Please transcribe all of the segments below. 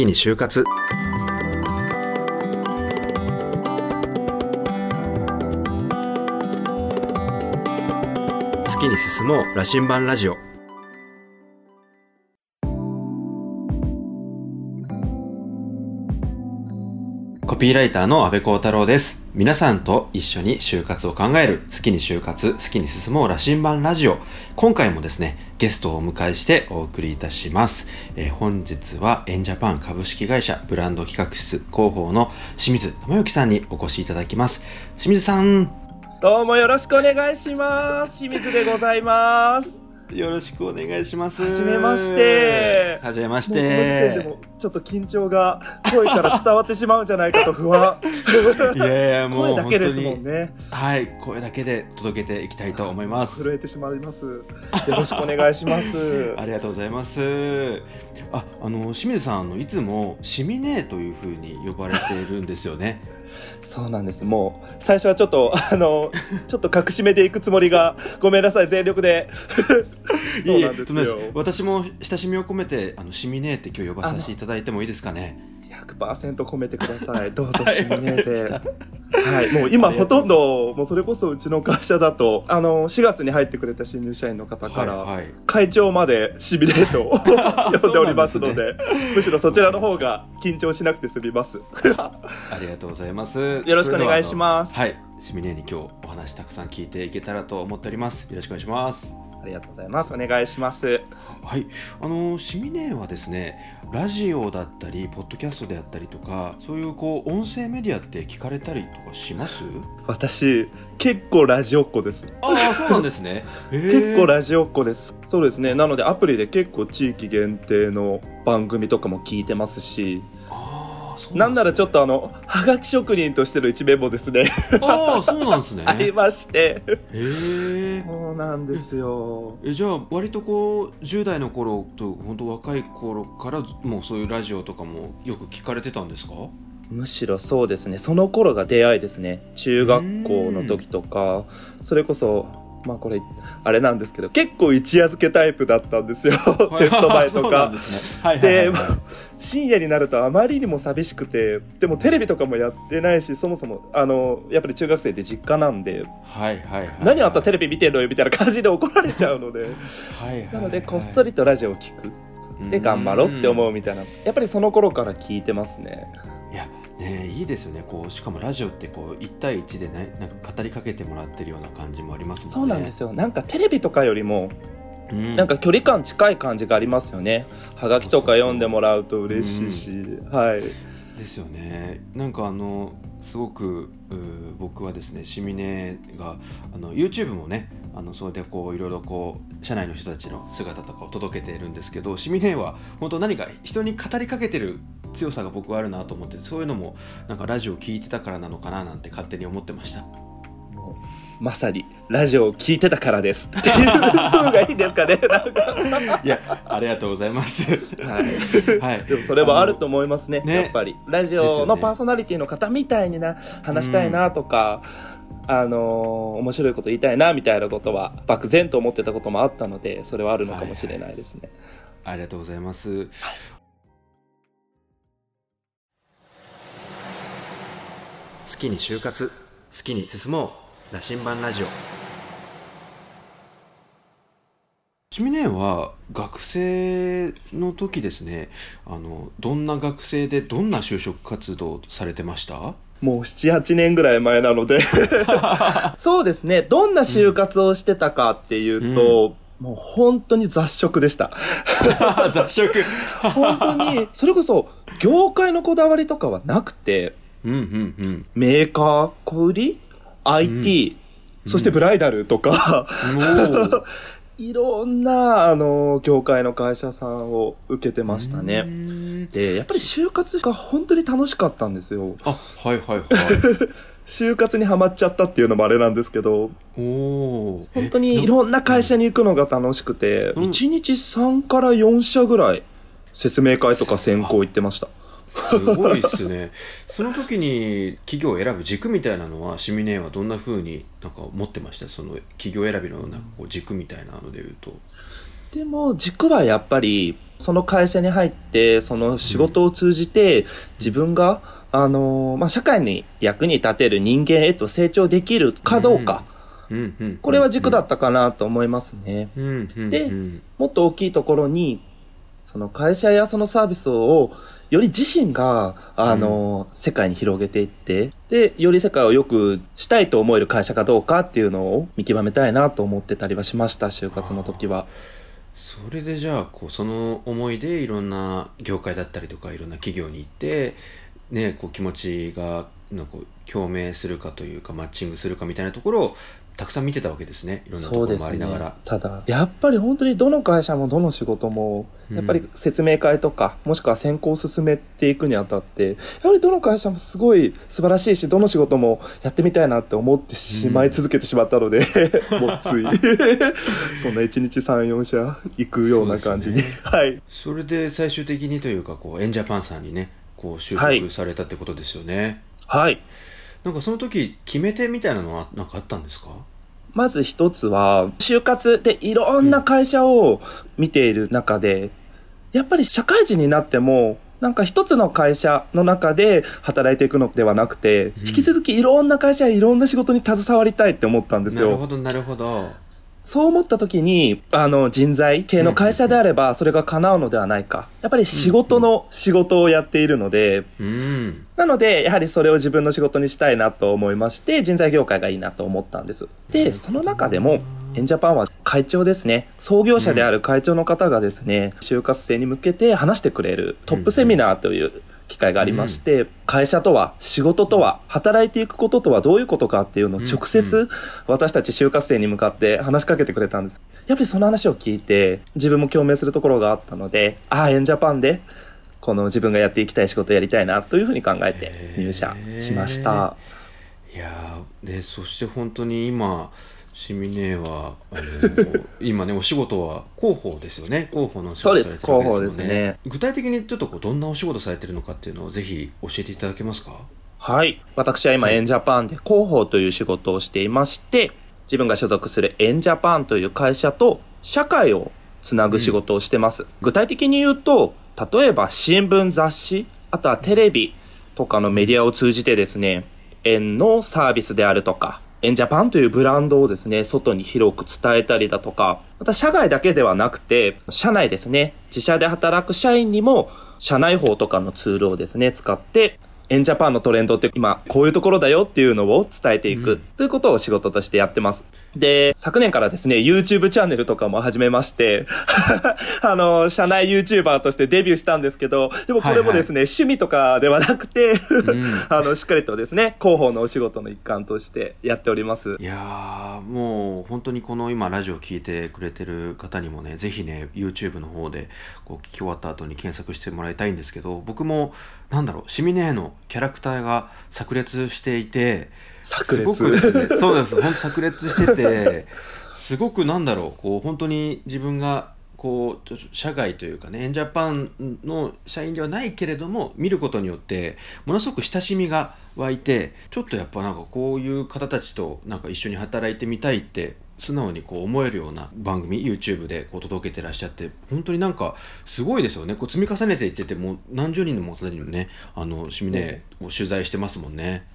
きに就活。好きに進もう羅針盤ラジオ。コピーライターの安部幸太郎です。皆さんと一緒に就活を考える。好きに就活好きに進もう羅針盤ラジオ。今回もですねゲストをお迎えしてお送りいたします、えー本日はエンジャパン株式会社ブランド企画室広報の清水智之さんにお越しいただきます。清水さん。どうもよろしくお願いします。清水でございます。よろしくお願いしますはじめましてはじめましてもちょっと緊張が声から伝わってしまうんじゃないかと不安。いやいやも声う本当にね。はい声だけで届けていきたいと思います震えてしまいます。よろしくお願いします。ありがとうございます。あ、あの清水さんあのいつもシミネーという風に呼ばれているんですよね。そうなんです。もう最初はちょっとあのちょっと隠し目でいくつもりがごめんなさい全力で。そうなんですとんでもないよです。私も親しみを込めてあのシミネーって今日呼ばさせていただいてもいいですかね。100%込めてください。どうぞはいシミネで。はい、もう今ほとんどもうそれこそうちの会社だとあの4月に入ってくれた新入社員の方から、はいはい。会長までシミュレートを呼んでおりますのでむしろそちらの方が緊張しなくて済みます。ありがとうございます。よろしくお願いしますす。はい、シミネーに今日お話たくさん聞いていけたらと思っております。よろしくお願いします。ありがとうございます。お願いします。はい、あのシミネーはですねラジオだったりポッドキャストであったりとかそういうこう音声メディアって聞かれたりとかします？私結構ラジオっ子です。ああそうなんですね 結構ララジオっ子です。そうですね。なのでアプリで結構地域限定の番組とかも聞いてますし、なんならちょっとあののはがき職人としての一面もですね。ああそうなんですね。ありまして。へえそうなんですよ。えじゃあ割とこう10代の頃と本当若い頃からもうそういうラジオとかもよく聞かれてたんですか？むしろそうですね。その頃が出会いですね。中学校の時とか。それこそまあこれあれなんですけど結構一夜漬けタイプだったんですよ。テスト前とか。で深夜になるとあまりにも寂しくてでもテレビとかもやってないしそもそもあのやっぱり中学生で実家なんではいはいはい何あったらテレレビ見てんのよみたいな感じで怒られちゃうので。ビ はいなのでこっそりとラジオを聞く。で頑張ろうって思うみたいな。やっぱりその頃から聞いてますねねいいですよね。こうしかもラジオってこう1対1でねなんか語りかけてもらってるような感じもありますもんね。そうなんですよ。なんかテレビとかよりもうん。なんか距離感近い感じがありますよね。はがきとか読んでもらうと嬉しいし、はい。ですよね。なんかあのすごく僕はですねシミネがあの YouTube もねあのそれでこういろいろこう社内の人たちの姿とかを届けているんですけどシミネは本当何か人に語りかけてる強さが僕はあるなと思ってそういうのもなんかラジオを聞いてたからなのかななんて勝手に思ってました。まさにラジオを聞いてたからですっていう方がいいですかね。いやありがとうございます。はい。はい。でもそれもあると思いますね。ねやっぱりラジオのパーソナリティの方みたいにな話したいなとか。あのー面白いこと言いたいなみたいなことは漠然と思ってたこともあったのでそれはあるのかもしれないですね。ありがとうございます。きに就活、好きに進もう、羅針盤ラジオ。シミネは学生の時ですねあのどんな学生でどんな就職活動されてました？もう78年ぐらい前なので。そうですね。どんな就活をしてたかっていうと、もう本当に雑食でした。雑食。本当にそれこそ業界のこだわりとかはなくてうんうんうん。メーカー小売？り IT、そしてブライダルとか、いろんなあの業界の会社さんを受けてましたうねん。でやっぱり就活が本当に楽しかったんですよ。あはいはいはい。就活にはまっちゃったっていうのもあれなんですけど。お本当にいろんな会社に行くのが楽しくて、うん。1日3から4社ぐらい説明会とか選考行ってましたすごいっすね。その時に企業を選ぶ軸みたいなのはシミネーはどんな風になんか持ってました？その企業選びのなんかこう軸みたいなので言うと。でも軸はやっぱりその会社に入ってその仕事を通じて自分が、あのまあ、社会に役に立てる人間へと成長できるかどうか、これは軸だったかなと思いますね。でもっと大きいところにその会社やそのサービスをより自身が、あの、うん、世界に広げていって、で、より世界を良くしたいと思える会社かどうかっていうのを見極めたいなと思ってたりはしました、就活の時は。それでじゃあこうその思いでいろんな業界だったりとかいろんな企業に行ってねこう気持ちがのこう共鳴するかというかマッチングするかみたいなところをたくさん見てたわけですね。いろんなところもありながら、ね、ただやっぱり本当にどの会社もどの仕事もやっぱり説明会とか、もしくは選考を進めていくにあたってやはりどの会社もすごい素晴らしいしどの仕事もやってみたいなって思ってしまい続けてしまったので、うん、もうつい。そんな1日34社行くような感じに、ね、はい。それで最終的にというかこうエンジャパンさんにねこう就職されたってことですよね。はい、はいなんかその時決め手みたいなのは何かあったんですか？まず一つは、就活でいろんな会社を見ている中で、やっぱり社会人になっても、なんか一つの会社の中で働いていくのではなくて、引き続きいろんな会社やいろんな仕事に携わりたいって思ったんですよ。なるほど、なるほど。そう思った時に、あの、人材系の会社であれば、それが叶うのではないか。やっぱり仕事の仕事をやっているので、うん、なので、やはりそれを自分の仕事にしたいなと思いまして、人材業界がいいなと思ったんです。で、その中でも、エンジャパンは会長ですね。創業者である会長の方がですね、就活生に向けて話してくれるトップセミナーという機会がありまして、うん、会社とは、仕事とは、働いていくこととはどういうことかっていうのを直接、私たち就活生に向かって話しかけてくれたんです。やっぱりその話を聞いて、自分も共鳴するところがあったので、ああ、エンジャパンで、この自分がやっていきたい仕事をやりたいなというふうに考えて入社しました。いやでそして本当に今シミネはあの今ねお仕事は広報ですよね。広報の仕事されてるわけですよね。そうですね。具体的にちょっとこうどんなお仕事されてるのかっていうのをぜひ教えていただけますか？はい。私は今エンジャパンで広報という仕事をしていまして自分が所属するエンジャパンという会社と社会をつなぐ仕事をしてます、うん、具体的に言うと例えば新聞雑誌あとはテレビとかのメディアを通じてですね園のサービスであるとかエンジャパンというブランドをですね、外に広く伝えたりだとか、また社外だけではなくて、社内ですね、自社で働く社員にも、社内法とかのツールをですね、使って、エンジャパンのトレンドって今こういうところだよっていうのを伝えていく、ということを仕事としてやってます。で、昨年からですね、YouTube チャンネルとかも始めまして、あの、社内 YouTuber としてデビューしたんですけど、でもこれもですね、はいはい、趣味とかではなくて あの、しっかりとですね、広報のお仕事の一環としてやっております。いやもう本当にこの今ラジオ聞いてくれてる方にもね、ぜひね、YouTube の方でこう聞き終わった後に検索してもらいたいんですけど、僕も、なんだろう、シミネーのキャラクターが炸裂していて、すごくですね、そうなんです、本当炸裂してて、すごくなんだろう、こう本当に自分がこう社外というかねエンジャパンの社員ではないけれども見ることによってものすごく親しみが湧いてちょっとやっぱなんかこういう方たちとなんか一緒に働いてみたいって素直にこう思えるような番組 YouTube でこう届けてらっしゃって本当になんかすごいですよね。こう積み重ねていっててもう何十人の方にもねあのシミネを取材してますもんね。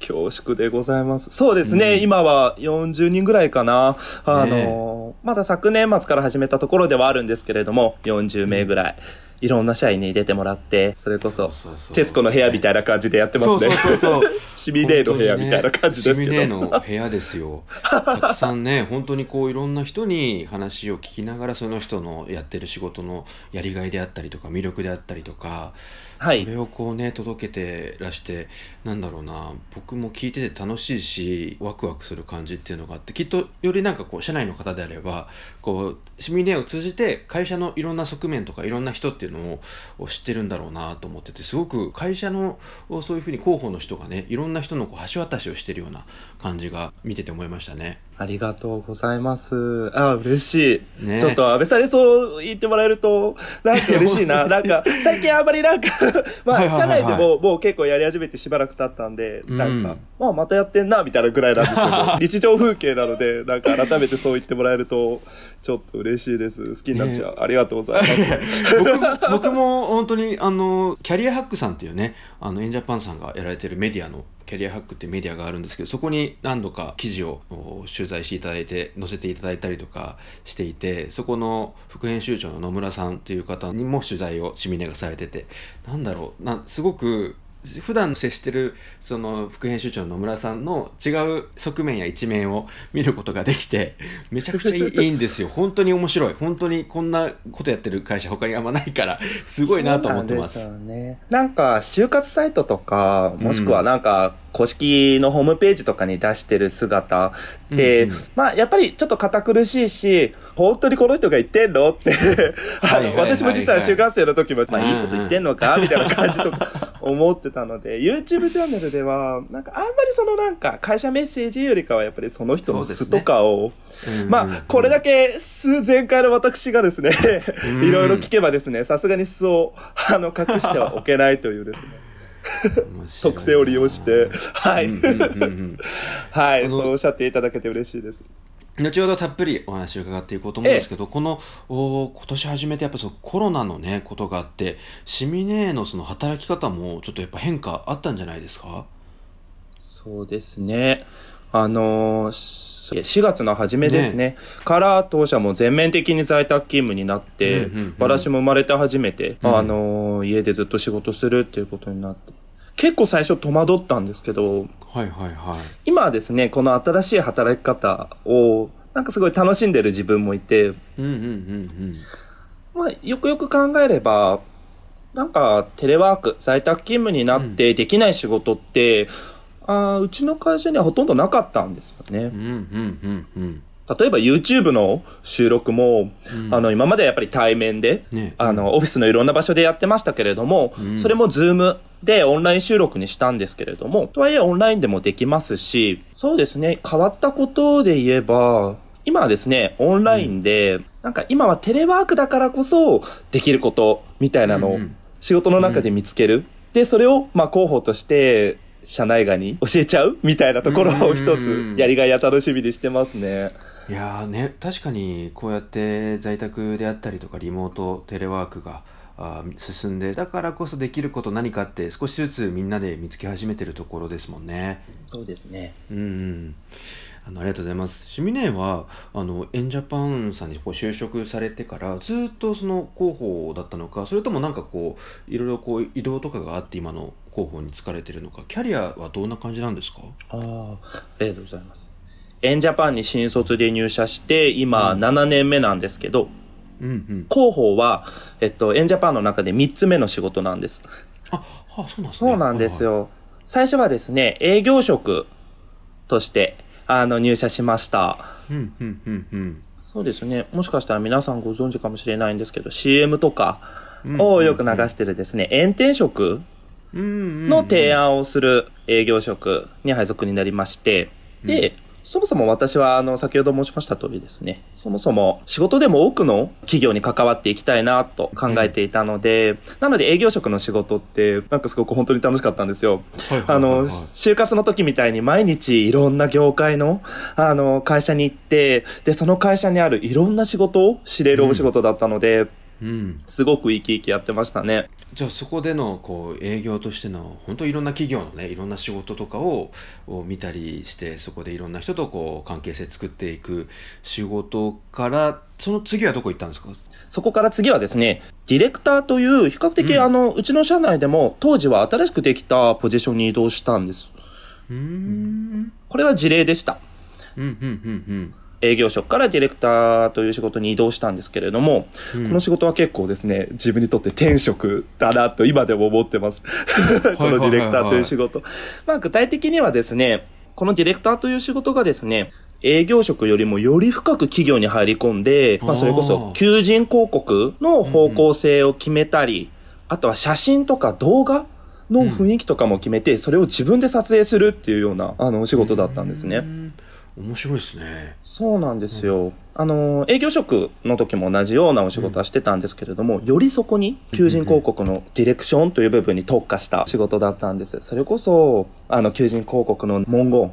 恐縮でございます。そうですね、うん、今は40人ぐらいかな。あの、ね、まだ昨年末から始めたところではあるんですけれども、40名ぐらい。いろんな社員に出てもらって、それこそ、徹子の部屋みたいな感じでやってますね。そうそうそう シミネーの部屋みたいな感じですけど。ね、シミネーの部屋ですよ。たくさんね、本当にこういろんな人に話を聞きながら、その人のやってる仕事のやりがいであったりとか、魅力であったりとか、はい、それをこうね届けてらしてなんだろうな僕も聞いてて楽しいしワクワクする感じっていうのがあってきっとよりなんかこう社内の方であればこうシミュレーを通じて会社のいろんな側面とかいろんな人っていうのを知ってるんだろうなと思っててすごく会社のそういうふうに広報の人がねいろんな人のこう橋渡しをしてるような感じが見てて思いましたね。ありがとうございます。あ、嬉しい。ねちょっと安倍さんにそう言ってもらえると、なんか嬉しいな。なんか、最近あんまりなんか、まあ、社内でももう結構やり始めてしばらく経ったんで、うんなんか、まあまたやってんな、みたいなぐらいなんですけど、日常風景なので、なんか改めてそう言ってもらえると、ちょっと嬉しいです。好きになっちゃう。ありがとうございます。僕も僕も本当にあのキャリアハックさんっていうねあのエンジャパンさんがやられてるメディアのキャリアハックってメディアがあるんですけどそこに何度か記事を取材していただいて載せていただいたりとかしていてそこの副編集長の野村さんという方にも取材をシミネがされててなんだろうなすごく普段接してるその副編集長の野村さんの違う側面や一面を見ることができて めちゃくちゃいいんですよ。本当に面白い。本当にこんなことやってる会社他にあんまないからすごいなと思ってます。なんね。なんか、就活サイトとか、もしくはなんか、公式のホームページとかに出してる姿って、うんうん。まあ、やっぱりちょっと堅苦しいし、本当にこの人が言ってんのって、私も実は就活生の時も、まあ、いいこと言ってんのかみたいな感じとか思ってたので、YouTube チャンネルでは、なんかあんまりそのなんか、会社メッセージよりかはやっぱりその人の素とかを、まあ、これだけ数前回の私がですね、うん。いろいろ聞けばですね、さすがに素を、あの、隠してはおけないというですね、特性を利用して、はい、うんうんうんうんはい、そうおっしゃっていただけて嬉しいです。後ほどたっぷりお話を伺っていこうと思うんですけど、このお今年初めてやっぱそのコロナのねことがあってシミネーのその働き方もちょっとやっぱ変化あったんじゃないですか？そうですね。あのー4月の初めですね。から当社も全面的に在宅勤務になって、うんうんうん。私も生まれて初めて、うん。あのー家でずっと仕事するっていうことになって、結構最初戸惑ったんですけど、はいはいはい。今はですね、この新しい働き方を、なんかすごい楽しんでる自分もいて、うんうんうんまあ、よくよく考えれば、なんか、テレワーク、在宅勤務になってできない仕事って、あーうちの会社にはほとんどなかったんですよね。うんうんうんうん。例えば YouTube の収録も、うん。あの、今まではやっぱり対面で、ね。あの、オフィスのいろんな場所でやってましたけれども、うん。それも Zoom でオンライン収録にしたんですけれども、とはいえオンラインでもできますし、そうですね、変わったことで言えば、今はですね、オンラインで、なんか今はテレワークだからこそできることみたいなのをうんうん仕事の中で見つける。で、それを、まあ、広報として、社内外に教えちゃうみたいなところを一うんつ、やりがいや楽しみにしてますね。いやーね確かにこうやって在宅であったりとかリモートテレワークがあー進んでだからこそできること何かって少しずつみんなで見つけ始めてるところですもんね。そうですね。うんうんあのありがとうございます。シミネーはあのエンジャパンさんにこう就職されてからずっとその広報だったのかそれともなんかこういろいろこう移動とかがあって今の広報に就かれてるのかキャリアはどんな感じなんですか？ああ、ありがとうございます。エンジャパンに新卒で入社して、今うん7年目なんですけど、うんうん。広報は、えっと、エンジャパンの中で3つ目の仕事なんです。あ、あそうなんですね。そうなんですよ。最初はですね、営業職として、あの、入社しました。はいはい。うんうんうんうん。そうですね。もしかしたら皆さんご存知かもしれないんですけど、CM とかうんをよく流してるですね、炎天職の提案をする営業職に配属になりまして、で、そもそも私は、あの、先ほど申しました通りですね、そもそも仕事でも多くの企業に関わっていきたいなと考えていたので、なので営業職の仕事って、なんかすごく本当に楽しかったんですよ。あの、はい就活の時みたいに毎日いろんな業界の、あの、会社に行って、で、その会社にあるいろんな仕事を知れるお仕事だったので、うん、すごく生き生きやってましたね。じゃあそこでのこう営業としての本当いろんな企業のねいろんな仕事とかをを見たりしてそこでいろんな人とこう関係性作っていく仕事からその次はどこ行ったんですか？そこから次はですね、ディレクターという比較的、うんあの、うちの社内でも当時は新しくできたポジションに移動したんです。うーんこれは事例でした。うんうんうん営業職からディレクターという仕事に移動したんですけれども、うんこの仕事は結構ですね、自分にとって天職だなと今でも思ってます。このディレクターという仕事。まあ具体的にはですね、このディレクターという仕事がですね、営業職よりもより深く企業に入り込んで、まあそれこそ求人広告の方向性を決めたり、あとは写真とか動画の雰囲気とかも決めて、それを自分で撮影するっていうような、あの、お仕事だったんですね。うん面白いですね。そうなんですよ。あの、営業職の時も同じようなお仕事はしてたんですけれども、よりそこに求人広告のディレクションという部分に特化した仕事だったんです。それこそ、あの、求人広告の文言、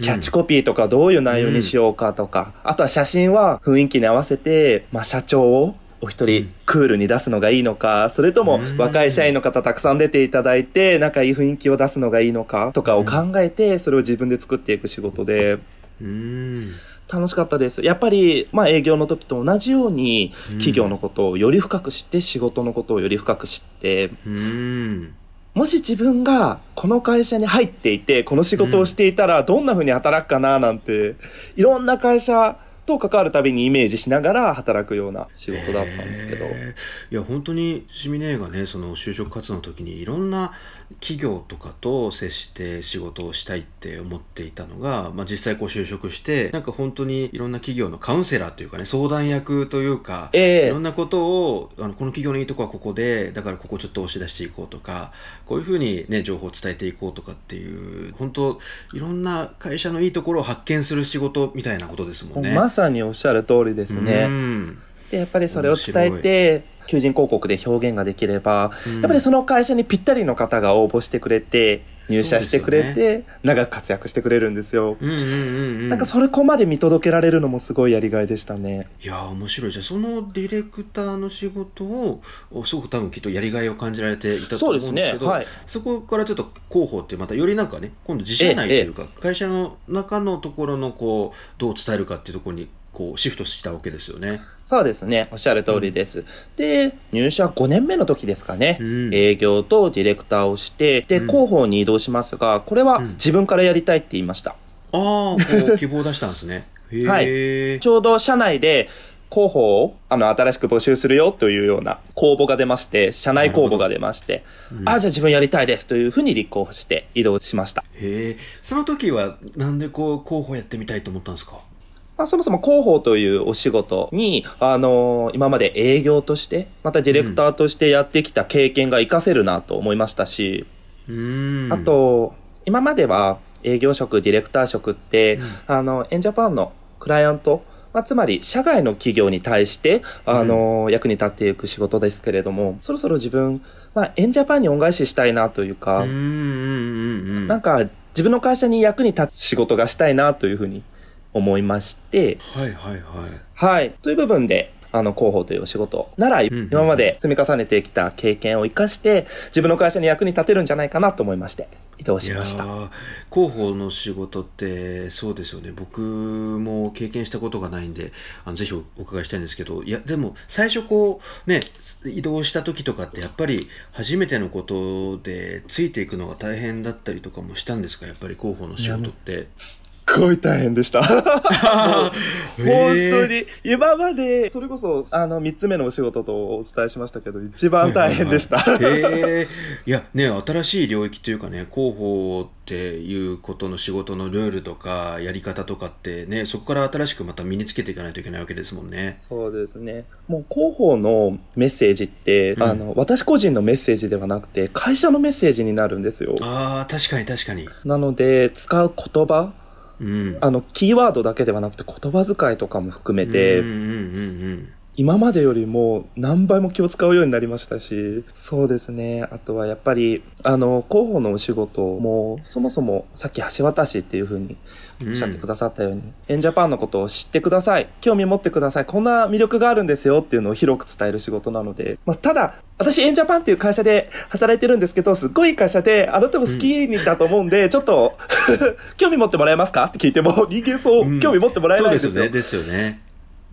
キャッチコピーとかどういう内容にしようかとか、あとは写真は雰囲気に合わせて、まあ、社長をお一人クールに出すのがいいのか、それとも若い社員の方たくさん出ていただいて、仲いい雰囲気を出すのがいいのかとかを考えて、それを自分で作っていく仕事で、うん。楽しかったです。やっぱり、まあ営業の時と同じように、企業のことをより深く知って、仕事のことをより深く知って、うん。もし自分がこの会社に入っていて、この仕事をしていたらどんな風に働くかななんて、いろんな会社と関わるたびにイメージしながら働くような仕事だったんですけど。へーいや本当にシミネがねその就職活動の時にいろんな企業とかと接して仕事をしたいって思っていたのが、まあ、実際こう就職してなんか本当にいろんな企業のカウンセラーというかね相談役というか、ええいろんなことをあのこの企業のいいとこはここでだからここちょっと押し出していこうとかこういうふうにね情報を伝えていこうとかっていう本当いろんな会社のいいところを発見する仕事みたいなことですもんね。まさにおっしゃる通りですうね。んで、やっぱりそれを伝えて、求人広告で表現ができれば、うんやっぱりその会社にぴったりの方が応募してくれて、入社してくれて、長く活躍してくれるんですよ。うんうんうんうんなんかそれこまで見届けられるのもすごいやりがいでしたね。いやー面白いじゃあそのディレクターの仕事をおすごく多分きっとやりがいを感じられていたと思うんですけどはい。そこからちょっと広報ってまたよりなんかね今度自社内というか、会社の中のところのこうどう伝えるかっていうところにこうシフトしたわけですよね。そうですね。おっしゃる通りです。で、入社5年目の時ですかね。うん営業とディレクターをして、で、うん広報に移動しますが、これはうん自分からやりたいって言いました。ああこう希望を出したんですね。へはいえ、ちょうど社内で広報をあの新しく募集するよというような公募が出まして、社内公募が出まして、うんあ、じゃあ自分やりたいですというふうに立候補して移動しました。へえその時はなんでこう広報やってみたいと思ったんですか？まあ、そもそも広報というお仕事に、あの今まで営業として、またディレクターとしてやってきた経験が活かせるなと思いましたし、うーん。あと、今までは営業職、ディレクター職って、うん。あの、エンジャパンのクライアント、まあ、つまり社外の企業に対して、あの、役に立っていく仕事ですけれども、そろそろ自分、まあ、エンジャパンに恩返ししたいなというか、うんうんうんうん。なんか自分の会社に役に立つ仕事がしたいなというふうに思いまして、はいはいはいはい。という部分で、あの、広報というお仕事なら、今まで積み重ねてきた経験を生かして、自分の会社に役に立てるんじゃないかなと思いまして、移動しました。広報の仕事ってそうですよね僕も経験したことがないんであのぜひおお伺いしたいんですけどいやでも最初こうね移動した時とかってやっぱり初めてのことでついていくのが大変だったりとかもしたんですか？やっぱり広報の仕事って。ごい大変でした。本当に、今まで、それこそ、あの、三つ目のお仕事とお伝えしましたけど、一番大変でした。へえいやね新しい領域というかね広報っていうことの仕事のルールとかやり方とかってねそこから新しくまた身につけていかないといけないわけですもんね。そうですね。もう広報のメッセージって、うんあの、私個人のメッセージではなくて、会社のメッセージになるんですよ。ああ確かに確かに。なので、使う言葉、うん、あの、キーワードだけではなくて言葉遣いとかも含めて、うんうんうん今までよりも何倍も気を使うようになりましたし、そうですね。あとはやっぱり、あの、広報のお仕事も、そもそもさっき橋渡しっていう風にうんおっしゃってくださったように、エンジャパンのことを知ってください。興味持ってください。こんな魅力があるんですよっていうのを広く伝える仕事なので、まあ、ただ、私エンジャパンっていう会社で働いてるんですけど、すっごい会社で、あなたも好きだと思うんで、ちょっと、興味持ってもらえますか？って聞いても、人間そう、うん興味持ってもらえそないんですよ。うですよねですよね。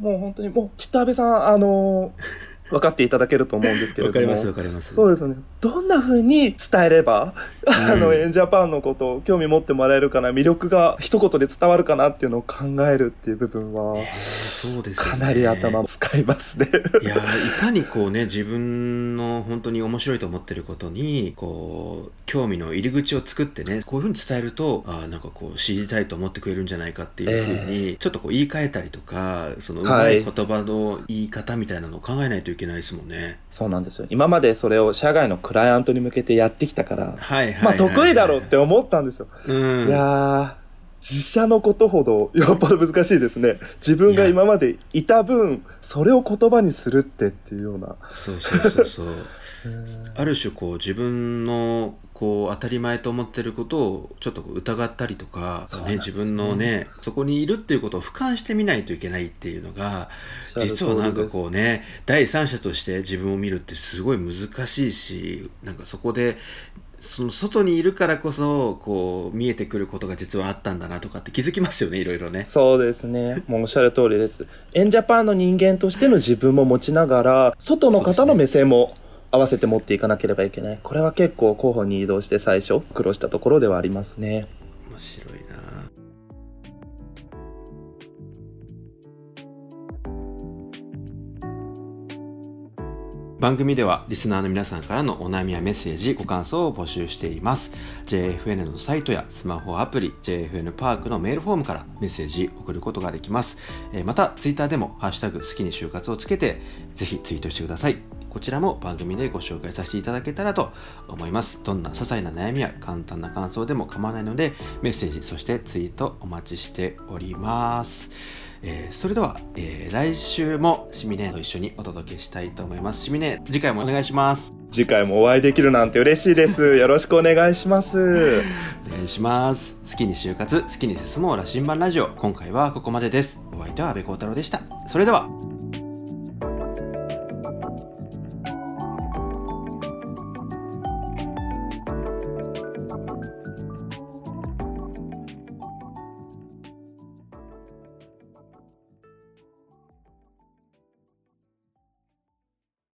もう本当に、もう、きっと安倍さん、あのー分かっていただけると思うんですけれども。わかりますわかります。そうですね。どんな風に伝えれば、あの、うんエンジャパンのことを興味持ってもらえるかな、魅力が一言で伝わるかなっていうのを考えるっていう部分は、えーそうですよねかなり頭を使いますね。いやーいかにこうね自分の本当に面白いと思ってることにこう興味の入り口を作ってねこういうふうに伝えるとあーなんかこう知りたいと思ってくれるんじゃないかっていうふうに、ちょっとこう言い換えたりとかそのうまはいい言葉の言い方みたいなのを考えないといけないですもんね。そうなんですよ。今までそれを社外のクライアントに向けてやってきたから、はいはいはい、まあ得意だろうって思ったんですよ。うん、いやー、自社のことほどよっぽど難しいですね。自分が今までいた分それを言葉にするってっていうような。そうそうそうそう。ある種こう自分のこう当たり前と思ってることをちょっと疑ったりとか、ね、自分のねそこにいるっていうことを俯瞰してみないといけないっていうのが実はなんかこうね第三者として自分を見るってすごい難しいしなんかそこでその外にいるからこそこう見えてくることが実はあったんだなとかって気づきますよねいろいろね。そうですね。もうおっしゃる通りです。エンジャパンの人間としての自分も持ちながら外の方の目線も合わせて持っていかなければいけない。これは結構候補に移動して最初苦労したところではありますね。面白いな。番組ではリスナーの皆さんからのお悩みやメッセージご感想を募集しています。JFN のサイトやスマホアプリ JFN パークのメールフォームからメッセージ送ることができます。またツイッターでもハッシュタグ好きに就活をつけてぜひツイートしてください。こちらも番組でご紹介させていただけたらと思いますどんな些細な悩みや簡単な感想でも構わないのでメッセージそしてツイートお待ちしておりますえー、それでは、えー、来週もシミネと一緒にお届けしたいと思います。シミネ、次回もお願いします。次回もお会いできるなんて嬉しいです。よろしくお願いします。お願いします。好きに就活、好きに進もう羅針盤ラジオ。今回はここまでです。お相手は阿部幸太郎でした。それでは。